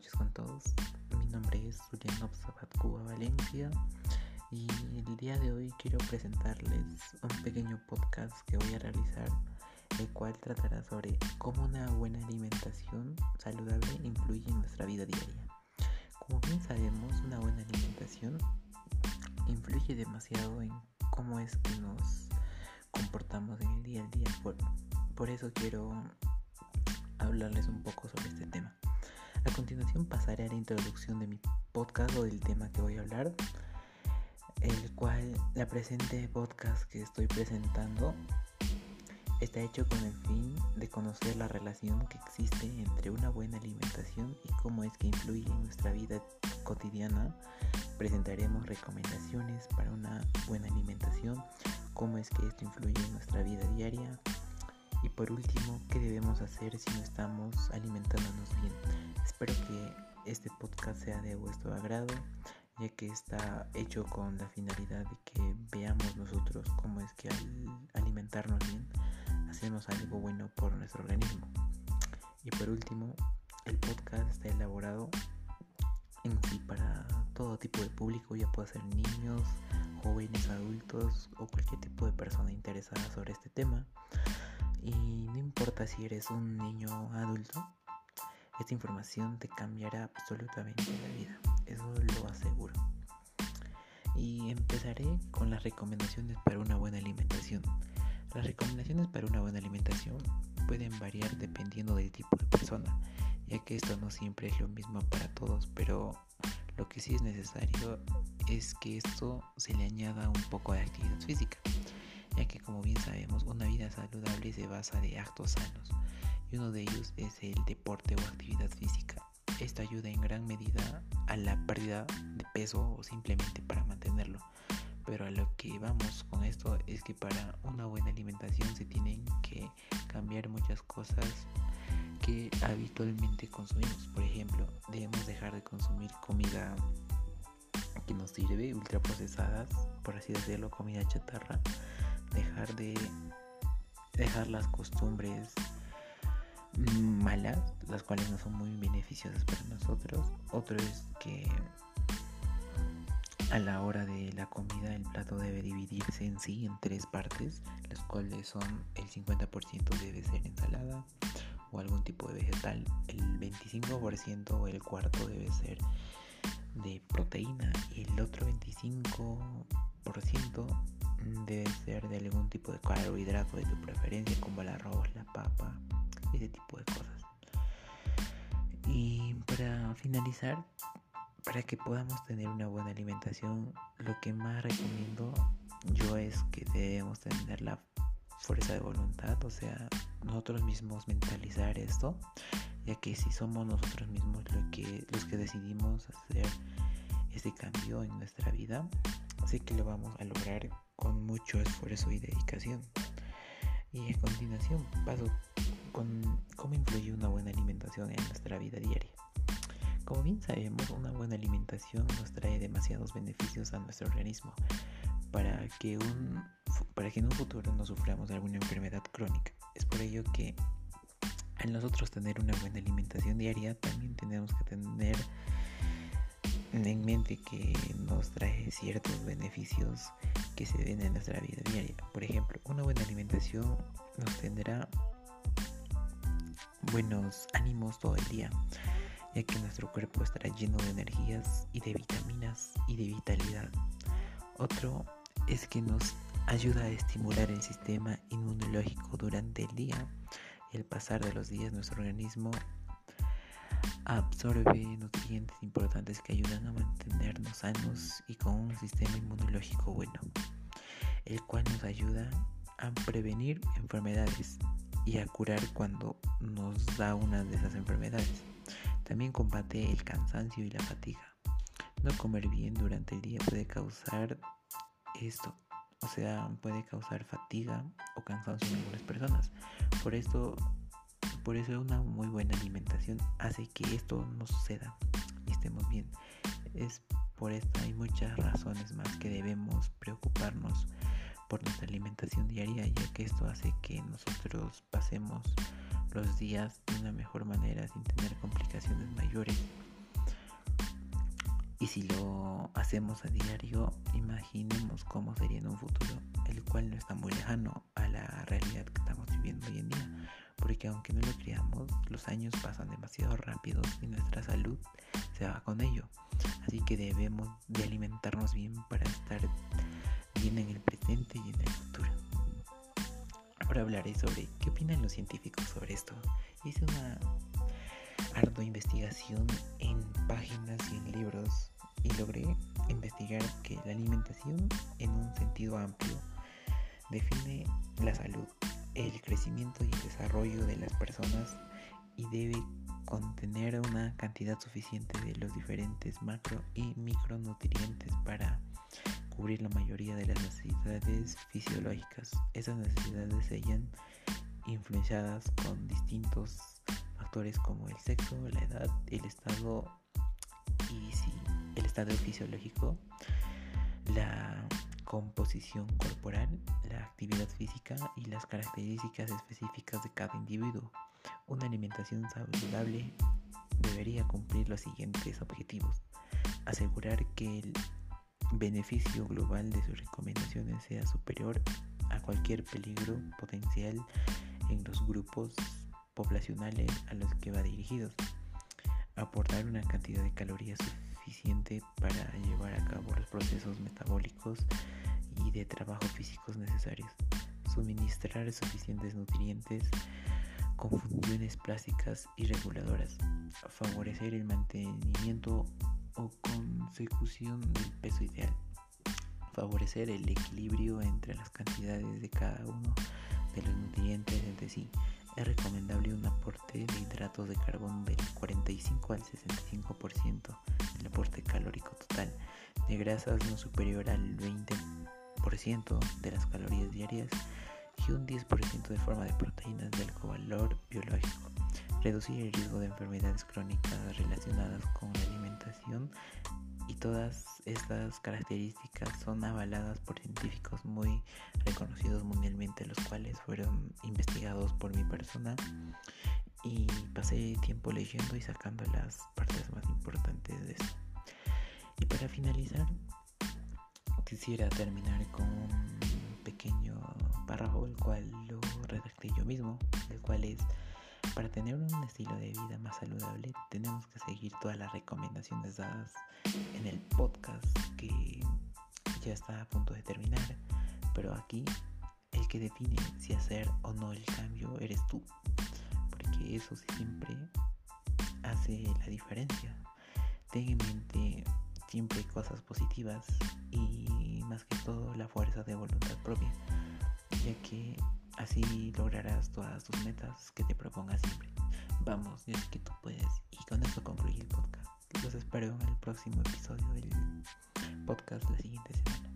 noches con todos. Mi nombre es Obsabat Cuba Valencia y el día de hoy quiero presentarles un pequeño podcast que voy a realizar, el cual tratará sobre cómo una buena alimentación saludable influye en nuestra vida diaria. Como bien sabemos, una buena alimentación influye demasiado en cómo es que nos comportamos en el día a día. Por, por eso quiero hablarles un poco sobre este tema. A continuación pasaré a la introducción de mi podcast o del tema que voy a hablar, el cual la presente podcast que estoy presentando está hecho con el fin de conocer la relación que existe entre una buena alimentación y cómo es que influye en nuestra vida cotidiana. Presentaremos recomendaciones para una buena alimentación, cómo es que esto influye en nuestra vida diaria, y por último, ¿qué debemos hacer si no estamos alimentándonos bien? Espero que este podcast sea de vuestro agrado, ya que está hecho con la finalidad de que veamos nosotros cómo es que al alimentarnos bien hacemos algo bueno por nuestro organismo. Y por último, el podcast está elaborado en sí para todo tipo de público, ya puede ser niños, jóvenes, adultos o cualquier tipo de persona interesada sobre este tema. Y no importa si eres un niño adulto, esta información te cambiará absolutamente la vida, eso lo aseguro. Y empezaré con las recomendaciones para una buena alimentación. Las recomendaciones para una buena alimentación pueden variar dependiendo del tipo de persona, ya que esto no siempre es lo mismo para todos, pero lo que sí es necesario es que esto se le añada un poco de actividad física ya que como bien sabemos una vida saludable se basa de actos sanos y uno de ellos es el deporte o actividad física. Esto ayuda en gran medida a la pérdida de peso o simplemente para mantenerlo. Pero a lo que vamos con esto es que para una buena alimentación se tienen que cambiar muchas cosas que habitualmente consumimos. Por ejemplo, debemos dejar de consumir comida que nos sirve, ultraprocesadas, por así decirlo, comida chatarra dejar de dejar las costumbres malas, las cuales no son muy beneficiosas para nosotros. Otro es que a la hora de la comida el plato debe dividirse en sí en tres partes, las cuales son el 50% debe ser ensalada o algún tipo de vegetal, el 25% o el cuarto debe ser de proteína y el otro 25% debe ser de algún tipo de carbohidrato de tu preferencia, como el arroz, la papa, ese tipo de cosas. Y para finalizar, para que podamos tener una buena alimentación, lo que más recomiendo yo es que debemos tener la fuerza de voluntad, o sea, nosotros mismos mentalizar esto, ya que si somos nosotros mismos que, los que decidimos hacer este cambio en nuestra vida, sé que lo vamos a lograr con mucho esfuerzo y dedicación. Y a continuación paso con cómo influye una buena alimentación en nuestra vida diaria. Como bien sabemos, una buena alimentación nos trae demasiados beneficios a nuestro organismo para que, un, para que en un futuro no suframos alguna enfermedad crónica. Es por ello que al nosotros tener una buena alimentación diaria, también tenemos que tener en mente que nos trae ciertos beneficios que se ven en nuestra vida diaria. Por ejemplo, una buena alimentación nos tendrá buenos ánimos todo el día, ya que nuestro cuerpo estará lleno de energías y de vitaminas y de vitalidad. Otro es que nos ayuda a estimular el sistema inmunológico durante el día. Al pasar de los días nuestro organismo absorbe nutrientes importantes que ayudan a mantenernos sanos y con un sistema inmunológico bueno, el cual nos ayuda a prevenir enfermedades y a curar cuando nos da una de esas enfermedades. También combate el cansancio y la fatiga. No comer bien durante el día puede causar esto, o sea, puede causar fatiga o cansancio en algunas personas. Por esto por eso una muy buena alimentación hace que esto no suceda y estemos bien. Es por esto hay muchas razones más que debemos preocuparnos por nuestra alimentación diaria, ya que esto hace que nosotros pasemos los días de una mejor manera sin tener complicaciones mayores si lo hacemos a diario, imaginemos cómo sería en un futuro, el cual no está muy lejano a la realidad que estamos viviendo hoy en día. Porque aunque no lo creamos, los años pasan demasiado rápido y nuestra salud se va con ello. Así que debemos de alimentarnos bien para estar bien en el presente y en el futuro. Ahora hablaré sobre qué opinan los científicos sobre esto. Hice una ardua investigación en páginas y en libros y logré investigar que la alimentación en un sentido amplio define la salud, el crecimiento y el desarrollo de las personas y debe contener una cantidad suficiente de los diferentes macro y micronutrientes para cubrir la mayoría de las necesidades fisiológicas. Esas necesidades se hallan influenciadas con distintos factores como el sexo, la edad, el estado y si el estado fisiológico, la composición corporal, la actividad física y las características específicas de cada individuo. Una alimentación saludable debería cumplir los siguientes objetivos. Asegurar que el beneficio global de sus recomendaciones sea superior a cualquier peligro potencial en los grupos poblacionales a los que va dirigidos. Aportar una cantidad de calorías suficiente para procesos metabólicos y de trabajo físicos necesarios. Suministrar suficientes nutrientes con funciones plásticas y reguladoras. Favorecer el mantenimiento o consecución del peso ideal. Favorecer el equilibrio entre las cantidades de cada uno de los nutrientes entre sí. Es recomendable un aporte de hidratos de carbono del 45 al 65% del aporte calórico total, de grasas no superior al 20% de las calorías diarias y un 10% de forma de proteínas de alto valor biológico. Reducir el riesgo de enfermedades crónicas relacionadas con la alimentación y todas estas características son avaladas por científicos muy reconocidos mundialmente, los cuales fueron investigados por mi persona y pasé tiempo leyendo y sacando las partes más importantes de esto. Y para finalizar, quisiera terminar con un pequeño párrafo, el cual lo redacté yo mismo, el cual es para tener un estilo de vida más saludable tenemos que seguir todas las recomendaciones dadas en el podcast que ya está a punto de terminar. Pero aquí el que define si hacer o no el cambio eres tú. Porque eso siempre hace la diferencia. Ten en mente siempre cosas positivas y más que todo la fuerza de voluntad propia. Ya que Así lograrás todas tus metas que te propongas siempre. Vamos, yo sé que tú puedes. Y con esto concluye el podcast. Los espero en el próximo episodio del podcast la siguiente semana.